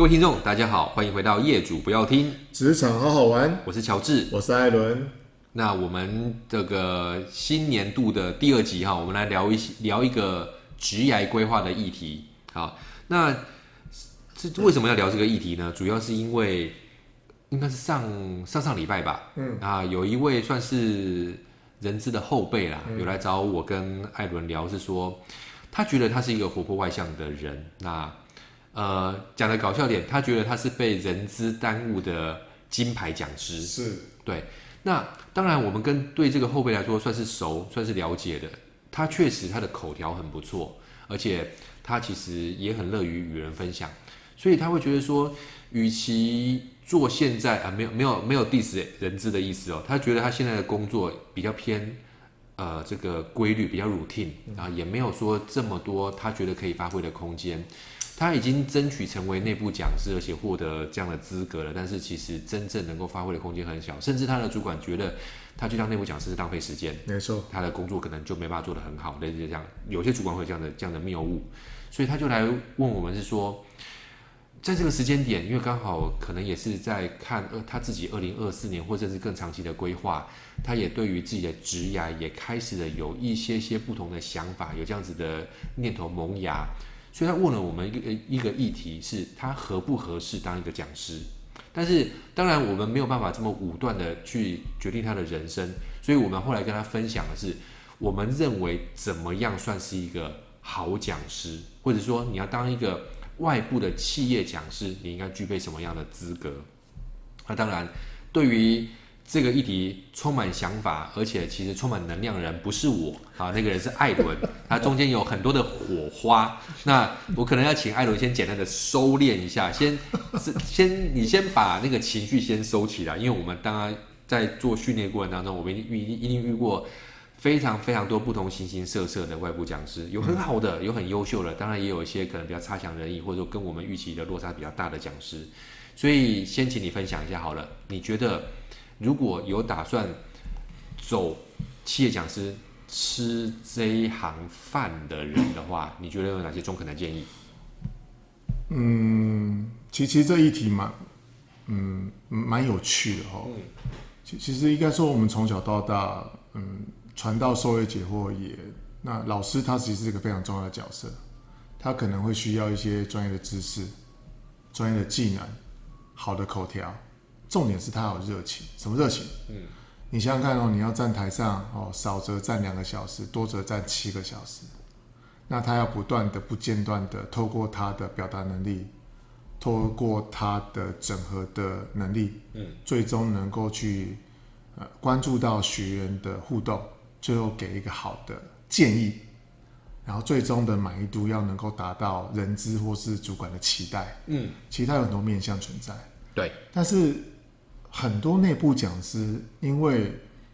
各位听众，大家好，欢迎回到业主不要听职场好好玩。我是乔治，我是艾伦。那我们这个新年度的第二集哈，我们来聊一聊一个职涯规划的议题。好，那这为什么要聊这个议题呢？主要是因为应该是上上上礼拜吧，嗯啊，有一位算是人资的后辈啦，嗯、有来找我跟艾伦聊，是说他觉得他是一个活泼外向的人。那呃，讲的搞笑点，他觉得他是被人资耽误的金牌讲师。是，对。那当然，我们跟对这个后辈来说算是熟，算是了解的。他确实他的口条很不错，而且他其实也很乐于与人分享，所以他会觉得说，与其做现在啊，没有没有没有 diss 人资的意思哦，他觉得他现在的工作比较偏呃这个规律，比较 routine 啊，也没有说这么多他觉得可以发挥的空间。他已经争取成为内部讲师，而且获得这样的资格了。但是其实真正能够发挥的空间很小，甚至他的主管觉得他去当内部讲师是浪费时间。没错，他的工作可能就没办法做得很好，类似这样。有些主管会有这样的这样的谬误，所以他就来问我们是说，在这个时间点，因为刚好可能也是在看呃他自己二零二四年或者是更长期的规划，他也对于自己的职涯也开始了有一些些不同的想法，有这样子的念头萌芽。所以他问了我们一个一个议题，是他合不合适当一个讲师？但是当然我们没有办法这么武断的去决定他的人生，所以我们后来跟他分享的是，我们认为怎么样算是一个好讲师，或者说你要当一个外部的企业讲师，你应该具备什么样的资格？那当然对于。这个议题充满想法，而且其实充满能量人不是我啊，那个人是艾伦，他中间有很多的火花。那我可能要请艾伦先简单的收敛一下，先先你先把那个情绪先收起来，因为我们当然在做训练过程当中，我们一定遇一定遇过非常非常多不同形形色色的外部讲师，有很好的，有很优秀的，当然也有一些可能比较差强人意，或者说跟我们预期的落差比较大的讲师。所以先请你分享一下好了，你觉得？如果有打算走企业讲师吃这一行饭的人的话，你觉得有哪些中肯的建议？嗯，其实这一题蛮，嗯，蛮有趣的哈。其其实应该说，我们从小到大，嗯，传道授业解惑也，那老师他其实是一个非常重要的角色，他可能会需要一些专业的知识、专业的技能、好的口条。重点是他有热情，什么热情？嗯，你想想看哦，你要站台上哦，少则站两个小时，多则站七个小时，那他要不断的、不间断的透过他的表达能力，透过他的整合的能力，嗯，最终能够去呃关注到学员的互动，最后给一个好的建议，然后最终的满意度要能够达到人资或是主管的期待，嗯，其实他有很多面向存在，对，但是。很多内部讲师，因为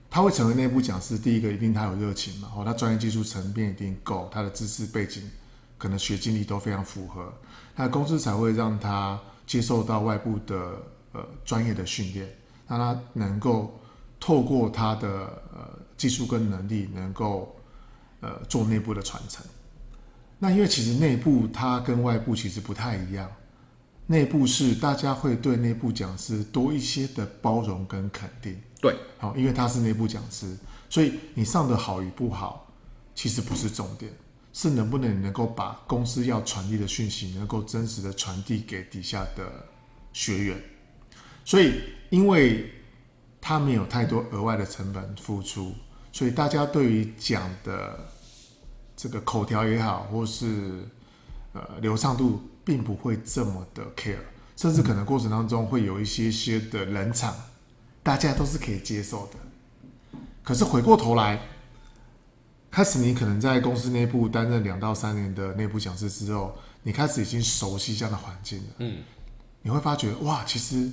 他会成为内部讲师，第一个一定他有热情嘛，哦，他专业技术层面一定够，他的知识背景可能学经历都非常符合，那公司才会让他接受到外部的呃专业的训练，让他能够透过他的呃技术跟能力，能够呃做内部的传承。那因为其实内部它跟外部其实不太一样。内部是大家会对内部讲师多一些的包容跟肯定，对，好，因为他是内部讲师，所以你上的好与不好，其实不是重点，是能不能能够把公司要传递的讯息，能够真实的传递给底下的学员。所以，因为他没有太多额外的成本付出，所以大家对于讲的这个口条也好，或是呃流畅度。并不会这么的 care，甚至可能过程当中会有一些些的冷场，大家都是可以接受的。可是回过头来，开始你可能在公司内部担任两到三年的内部讲师之后，你开始已经熟悉这样的环境了。嗯，你会发觉哇，其实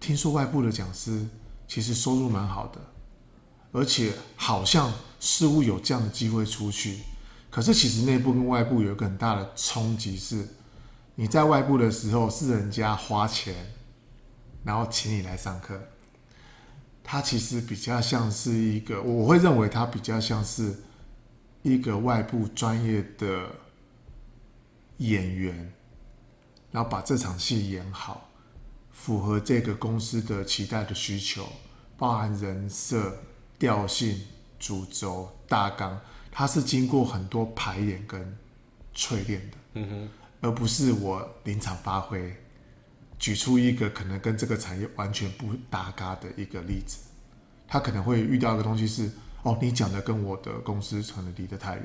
听说外部的讲师其实收入蛮好的，而且好像似乎有这样的机会出去。可是其实内部跟外部有一个很大的冲击是。你在外部的时候是人家花钱，然后请你来上课，他其实比较像是一个，我会认为他比较像是一个外部专业的演员，然后把这场戏演好，符合这个公司的期待的需求，包含人设、调性、主轴、大纲，它是经过很多排演跟淬炼的，嗯哼，而不是我临场发挥。举出一个可能跟这个产业完全不搭嘎的一个例子，他可能会遇到一个东西是，哦，你讲的跟我的公司可能离得太远。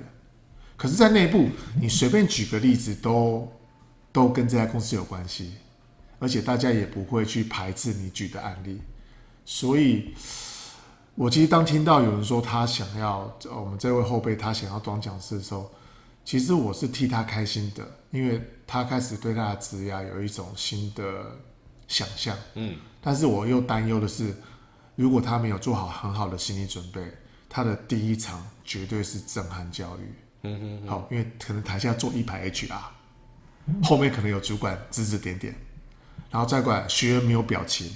可是，在内部，你随便举个例子都，都跟这家公司有关系，而且大家也不会去排斥你举的案例。所以，我其实当听到有人说他想要我们这位后辈他想要当讲师的时候，其实我是替他开心的，因为他开始对他的职业有一种新的想象。嗯，但是我又担忧的是，如果他没有做好很好的心理准备，他的第一场绝对是震撼教育。嗯嗯，好，因为可能台下坐一排 HR，后面可能有主管指指点点，然后再过来学员没有表情，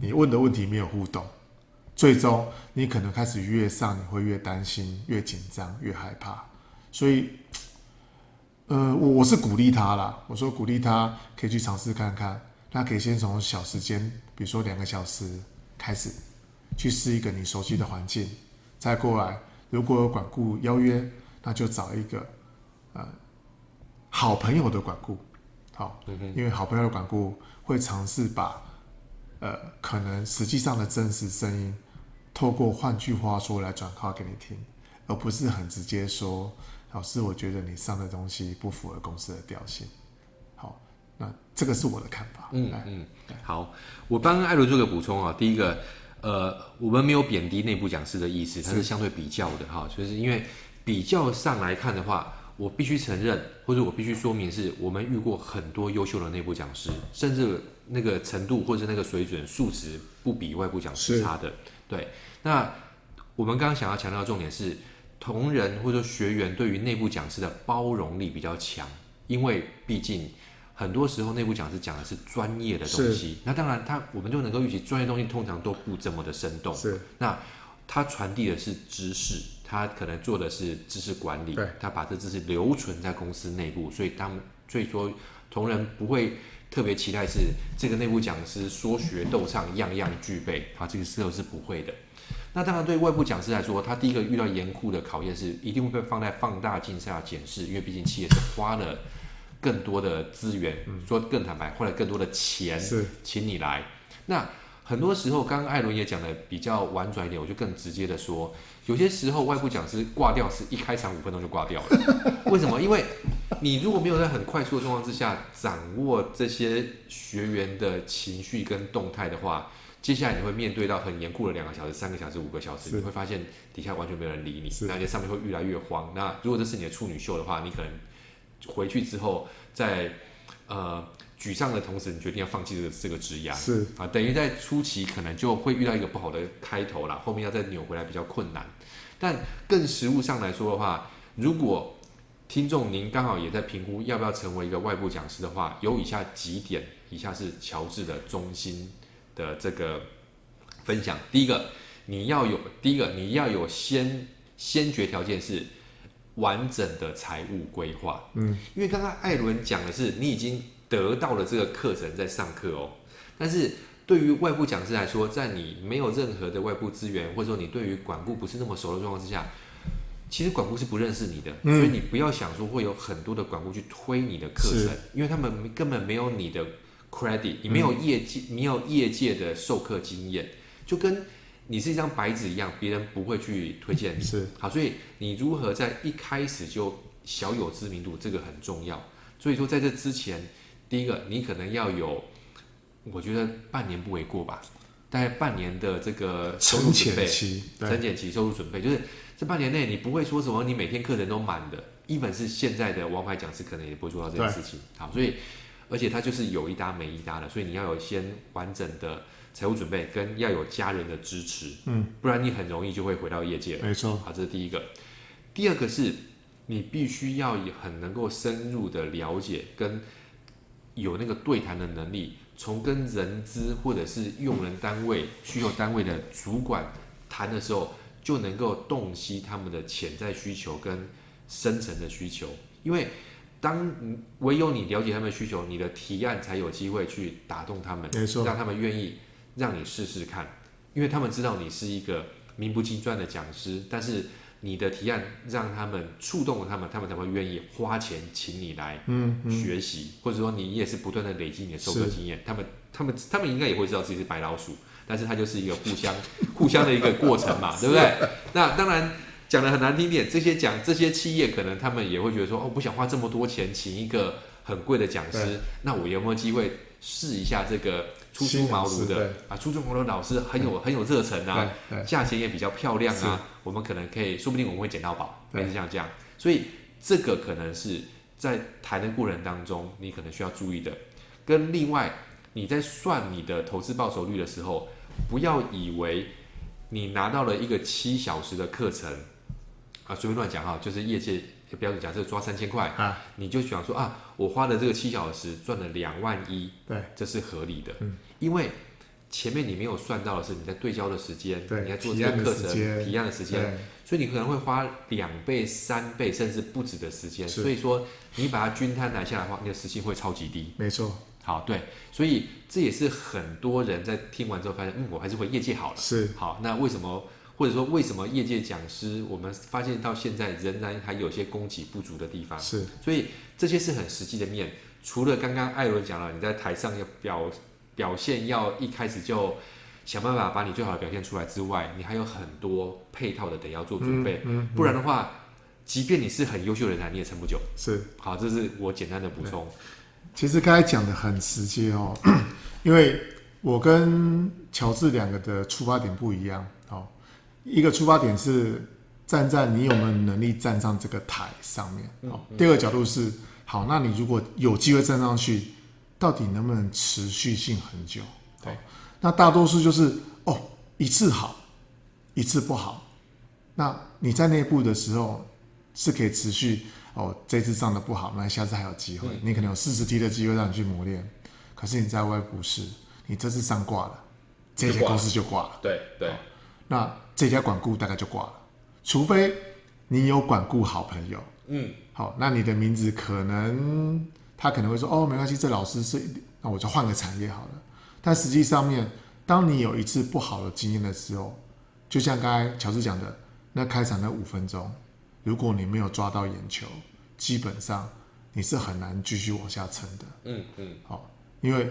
你问的问题没有互动，最终你可能开始越上你会越担心、越紧张、越害怕。所以，呃，我我是鼓励他啦，我说鼓励他可以去尝试看看，那可以先从小时间，比如说两个小时开始，去试一个你熟悉的环境，再过来如果有管顾邀约。那就找一个，呃，好朋友的管顾，好，因为好朋友的管顾会尝试把，呃，可能实际上的真实声音，透过换句话说来转化给你听，而不是很直接说，老师，我觉得你上的东西不符合公司的调性。好，那这个是我的看法。嗯嗯，好，我帮艾伦做个补充啊。第一个，呃，我们没有贬低内部讲师的意思，它是相对比较的哈，就是因为。比较上来看的话，我必须承认，或者我必须说明是，我们遇过很多优秀的内部讲师，甚至那个程度或者那个水准素质不比外部讲师差的。对，那我们刚刚想要强调的重点是，同仁或者说学员对于内部讲师的包容力比较强，因为毕竟很多时候内部讲师讲的是专业的东西，那当然他我们就能够预期专业东西通常都不这么的生动。是，那他传递的是知识。他可能做的是知识管理，他把这知识留存在公司内部，所以他们所以说同仁不会特别期待是这个内部讲师说学逗唱样样具备，啊，这个时候是不会的。那当然对外部讲师来说，他第一个遇到严酷的考验是一定会被放在放大镜下检视，因为毕竟企业是花了更多的资源，说更坦白，花了更多的钱请你来。那很多时候，刚刚艾伦也讲的比较婉转一点，我就更直接的说。有些时候，外部讲师挂掉是一开场五分钟就挂掉了。为什么？因为你如果没有在很快速的状况之下掌握这些学员的情绪跟动态的话，接下来你会面对到很严酷的两个小时、三个小时、五个小时，你会发现底下完全没有人理你，那些上面会越来越慌。那如果这是你的处女秀的话，你可能回去之后在呃。沮丧的同时，你决定要放弃这个这个职涯，是啊，等于在初期可能就会遇到一个不好的开头啦，后面要再扭回来比较困难。但更实务上来说的话，如果听众您刚好也在评估要不要成为一个外部讲师的话，有以下几点，以下是乔治的中心的这个分享。第一个，你要有第一个你要有先先决条件是完整的财务规划，嗯，因为刚刚艾伦讲的是你已经。得到了这个课程在上课哦，但是对于外部讲师来说，在你没有任何的外部资源，或者说你对于管顾不是那么熟的状况之下，其实管顾是不认识你的，嗯、所以你不要想说会有很多的管顾去推你的课程，因为他们根本没有你的 credit，你没有业界，没有业界的授课经验，就跟你是一张白纸一样，别人不会去推荐你。是好，所以你如何在一开始就小有知名度，这个很重要。所以说在这之前。第一个，你可能要有，我觉得半年不为过吧，大概半年的这个收入准备期，沉淀期收入准备，就是这半年内你不会说什么，你每天课程都满的，even 是现在的王牌讲师可能也不会做到这件事情。好，所以而且他就是有一搭没一搭的，所以你要有先完整的财务准备，跟要有家人的支持，嗯，不然你很容易就会回到业界了。没错，好，这是第一个。第二个是你必须要很能够深入的了解跟。有那个对谈的能力，从跟人资或者是用人单位、需求单位的主管谈的时候，就能够洞悉他们的潜在需求跟深层的需求。因为当唯有你了解他们的需求，你的提案才有机会去打动他们，没错，让他们愿意让你试试看，因为他们知道你是一个名不经传的讲师，但是你的提案让他们触动了他们，他们才会愿意花钱请你来嗯学习，或者说你也是不断的累积你的授课经验，他们他们他们应该也会知道自己是白老鼠，但是它就是一个互相互相的一个过程嘛，对不对？那当然。讲的很难听点，这些讲这些企业可能他们也会觉得说，哦，不想花这么多钱请一个很贵的讲师，那我有没有机会试一下这个初出茅庐的啊？初出茅庐的老师很有很有热忱啊，价钱也比较漂亮啊，我们可能可以，说不定我们会捡到宝，类似像这样。所以这个可能是在谈的过程当中，你可能需要注意的。跟另外你在算你的投资报酬率的时候，不要以为你拿到了一个七小时的课程。啊，随便乱讲哈，就是业界标准，假设抓三千块啊，你就想说啊，我花了这个七小时赚了两万一，对，这是合理的，嗯，因为前面你没有算到的是你在对焦的时间，对，你在做这个课程提案的时间，所以你可能会花两倍、三倍甚至不止的时间，所以说你把它均摊拿下来的话，你的时薪会超级低，没错，好，对，所以这也是很多人在听完之后发现，嗯，我还是回业界好了，是，好，那为什么？或者说，为什么业界讲师我们发现到现在仍然还有一些供给不足的地方？是，所以这些是很实际的面。除了刚刚艾伦讲了，你在台上要表表现，要一开始就想办法把你最好的表现出来之外，你还有很多配套的得要做准备。嗯嗯嗯、不然的话，即便你是很优秀的人才，你也撑不久。是，好，这是我简单的补充。其实刚才讲的很直接哦，因为我跟乔治两个的出发点不一样。一个出发点是站在你有没有能力站上这个台上面，好。第二个角度是，好，那你如果有机会站上去，到底能不能持续性很久？对，那大多数就是哦，一次好，一次不好。那你在内部的时候是可以持续哦，这次上的不好，那下次还有机会，你可能有四十题的机会让你去磨练。可是你在外部是，你这次上挂了，这些公司就挂了。对对，那。这家管顾大概就挂了，除非你有管顾好朋友，嗯，好，那你的名字可能他可能会说哦，没关系，这老师是，那我就换个产业好了。但实际上面，当你有一次不好的经验的时候，就像刚才乔治讲的，那开场那五分钟，如果你没有抓到眼球，基本上你是很难继续往下撑的，嗯嗯，好，因为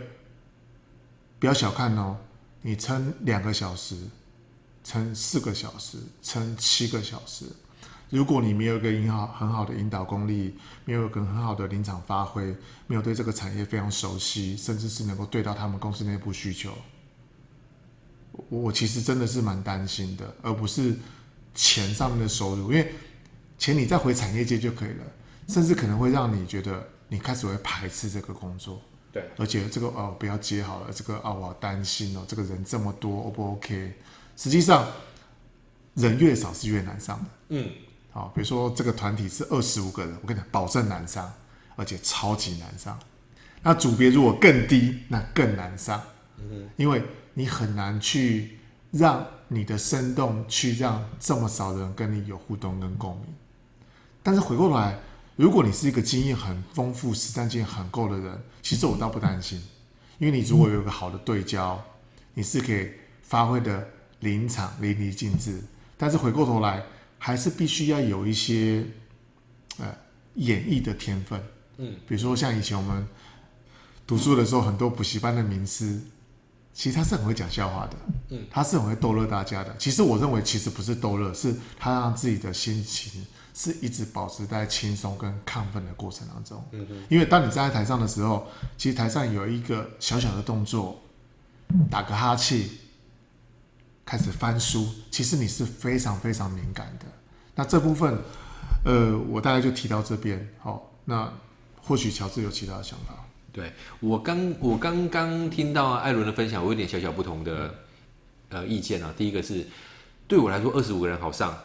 不要小看哦，你撑两个小时。撑四个小时，撑七个小时。如果你没有一个引好很好的引导功力，没有一个很好的临场发挥，没有对这个产业非常熟悉，甚至是能够对到他们公司内部需求，我我其实真的是蛮担心的，而不是钱上面的收入，因为钱你再回产业界就可以了，甚至可能会让你觉得你开始会排斥这个工作。对，而且这个哦不要接好了，这个哦我担心哦，这个人这么多，O 不 OK？实际上，人越少是越难上的。嗯，好，比如说这个团体是二十五个人，我跟你讲，保证难上，而且超级难上。那组别如果更低，那更难上。嗯，因为你很难去让你的生动去让这么少人跟你有互动跟共鸣。但是回过头来，如果你是一个经验很丰富、实战经验很够的人，其实我倒不担心，因为你如果有一个好的对焦，你是可以发挥的。临场淋漓尽致，但是回过头来，还是必须要有一些呃演绎的天分。嗯，比如说像以前我们读书的时候，很多补习班的名师，其实他是很会讲笑话的。嗯，他是很会逗乐大家的。其实我认为，其实不是逗乐，是他让自己的心情是一直保持在轻松跟亢奋的过程当中。因为当你站在台上的时候，其实台上有一个小小的动作，打个哈欠。开始翻书，其实你是非常非常敏感的。那这部分，呃，我大概就提到这边。好，那或许乔治有其他的想法。对，我刚我刚刚听到艾伦的分享，我有点小小不同的呃意见啊。第一个是对我来说，二十五个人好上，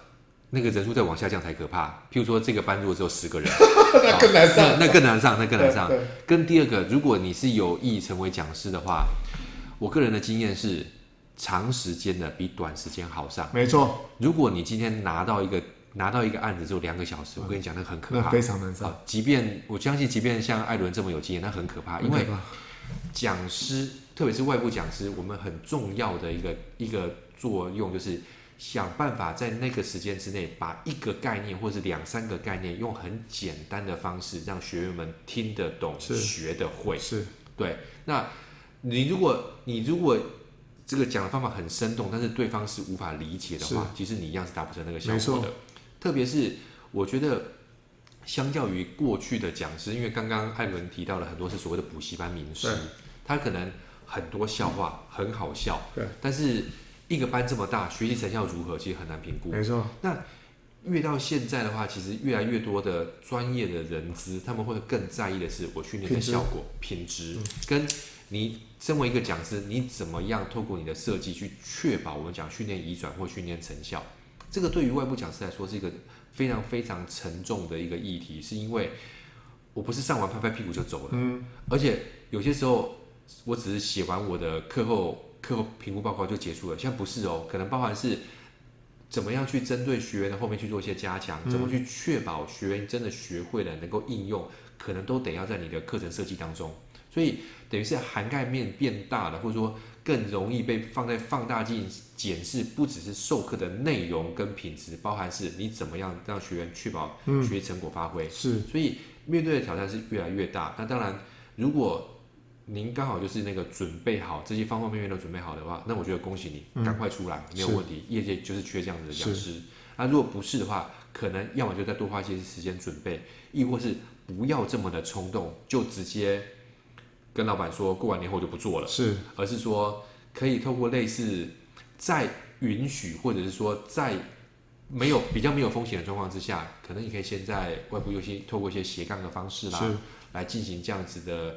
那个人数再往下降才可怕。譬如说，这个班如果只有十个人，那更难上，那，那更难上，那更难上。跟第二个，如果你是有意成为讲师的话，我个人的经验是。长时间的比短时间好上，没错。如果你今天拿到一个拿到一个案子只有两个小时，我跟你讲，那很可怕，非常难上。即便我相信，即便像艾伦这么有经验，那很可怕，因为讲师，特别是外部讲师，我们很重要的一个一个作用就是想办法在那个时间之内，把一个概念或是两三个概念，用很简单的方式让学员们听得懂、学得会。是，对。那你如果你如果这个讲的方法很生动，但是对方是无法理解的话，其实你一样是达不成那个效果的。特别是我觉得，相较于过去的讲师，因为刚刚艾伦提到了很多是所谓的补习班名师，他可能很多笑话很好笑，对。但是一个班这么大，学习成效如何，其实很难评估。没错。那越到现在的话，其实越来越多的专业的人资，他们会更在意的是我训练的效果、品质，品质跟你。身为一个讲师，你怎么样透过你的设计去确保我们讲训练移转或训练成效？这个对于外部讲师来说是一个非常非常沉重的一个议题，是因为我不是上完拍拍屁股就走了，嗯，而且有些时候我只是写完我的课后课后评估报告就结束了，现在不是哦，可能包含是怎么样去针对学员的后面去做一些加强，怎么去确保学员真的学会了能够应用，可能都得要在你的课程设计当中。所以等于是涵盖面变大了，或者说更容易被放在放大镜检视，不只是授课的内容跟品质，包含是你怎么样让学员确保学习成果发挥。是，所以面对的挑战是越来越大。那当然，如果您刚好就是那个准备好这些方方面面都准备好的话，那我觉得恭喜你，赶快出来，没有问题。业界就是缺这样子的讲师。那如果不是的话，可能要么就再多花一些时间准备，亦或是不要这么的冲动，就直接。跟老板说过完年后就不做了，是，而是说可以透过类似在允许或者是说在没有比较没有风险的状况之下，可能你可以先在外部优先透过一些斜杠的方式啦，来进行这样子的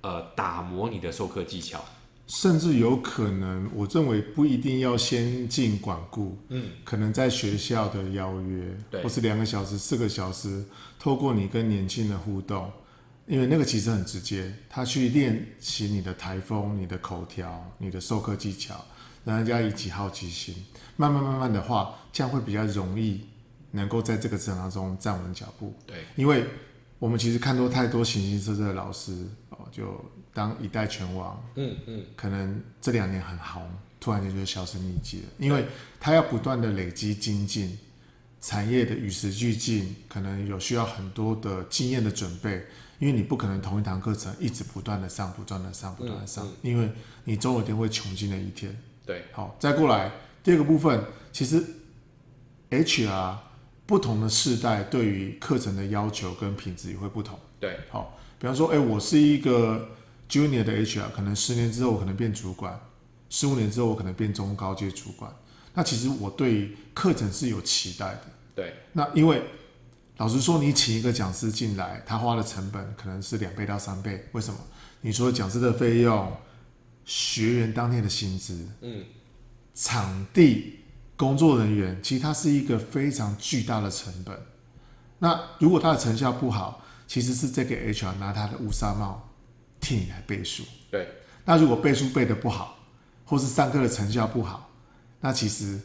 呃打磨你的授课技巧，甚至有可能我认为不一定要先进管顾，嗯，可能在学校的邀约，对，或是两个小时、四个小时，透过你跟年轻人互动。因为那个其实很直接，他去练习你的台风、你的口条、你的授课技巧，让人家引起好奇心，慢慢慢慢的话，这样会比较容易能够在这个职场当中站稳脚步。对，因为我们其实看多太多形形色色的老师哦，就当一代拳王，嗯嗯，可能这两年很红，突然间就销声匿迹了，因为他要不断的累积精进，产业的与时俱进，可能有需要很多的经验的准备。因为你不可能同一堂课程一直不断的上，不断的上，不断的上，嗯嗯、因为你总有一天会穷尽的一天。对，好，再过来第二个部分，其实 HR 不同的世代对于课程的要求跟品质也会不同。对，好，比方说，哎，我是一个 Junior 的 HR，可能十年之后我可能变主管，十五年之后我可能变中高阶主管。那其实我对课程是有期待的。对，那因为。老实说，你请一个讲师进来，他花的成本可能是两倍到三倍。为什么？你说讲师的费用、学员当天的薪资、嗯，场地、工作人员，其实它是一个非常巨大的成本。那如果他的成效不好，其实是这个 HR 拿他的乌纱帽替你来背书。对。那如果背书背的不好，或是上课的成效不好，那其实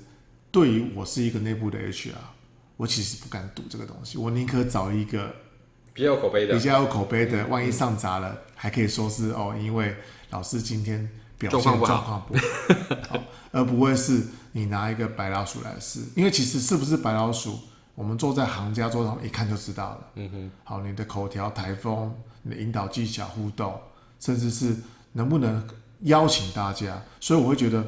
对于我是一个内部的 HR。我其实不敢赌这个东西，我宁可找一个比较有口碑的，比较有口碑的，万一上砸了，还可以说是哦，因为老师今天表现状况不好，而不会是你拿一个白老鼠来试。因为其实是不是白老鼠，我们坐在行家桌上一看就知道了。嗯哼，好，你的口条、台风、你的引导技巧、互动，甚至是能不能邀请大家，所以我会觉得。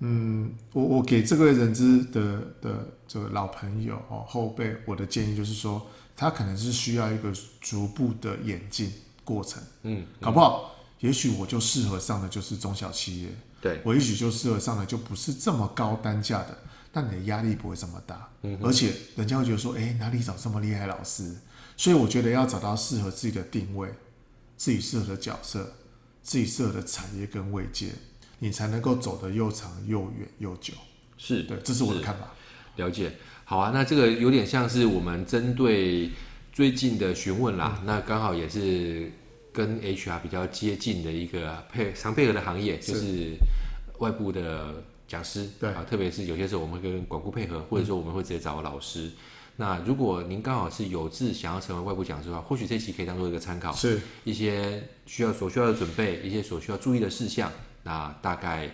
嗯，我我给这个人资的的这个老朋友哦后辈，我的建议就是说，他可能是需要一个逐步的演进过程。嗯，搞不好，也许我就适合上的就是中小企业。对，我也许就适合上的就不是这么高单价的，但你的压力不会这么大。嗯，而且人家会觉得说，哎，哪里找这么厉害老师？所以我觉得要找到适合自己的定位，自己适合的角色，自己适合的产业跟位阶。你才能够走得又长又远又久，是对，这是我的看法。了解，好啊，那这个有点像是我们针对最近的询问啦，嗯、那刚好也是跟 HR 比较接近的一个配常配合的行业，就是外部的讲师，对啊，特别是有些时候我们会跟管顾配合，或者说我们会直接找老师。嗯、那如果您刚好是有志想要成为外部讲师的话，或许这期可以当做一个参考，是一些需要所需要的准备，一些所需要注意的事项。那大概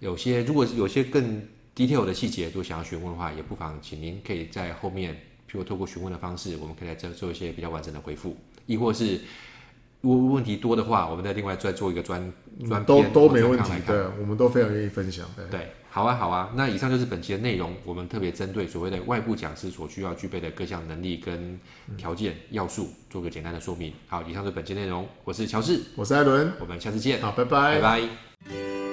有些，如果有些更 detail 的细节，如果想要询问的话，也不妨请您可以在后面，譬如透过询问的方式，我们可以来做做一些比较完整的回复，亦或是。如果问题多的话，我们再另外再做一个专专都都没问题，对，我们都非常愿意分享。对，对，好啊，好啊。那以上就是本期的内容，我们特别针对所谓的外部讲师所需要具备的各项能力跟条件要素，做个简单的说明。好，以上是本期内容，我是乔治，我是艾伦，我们下次见，好，拜拜，拜拜。Thank you.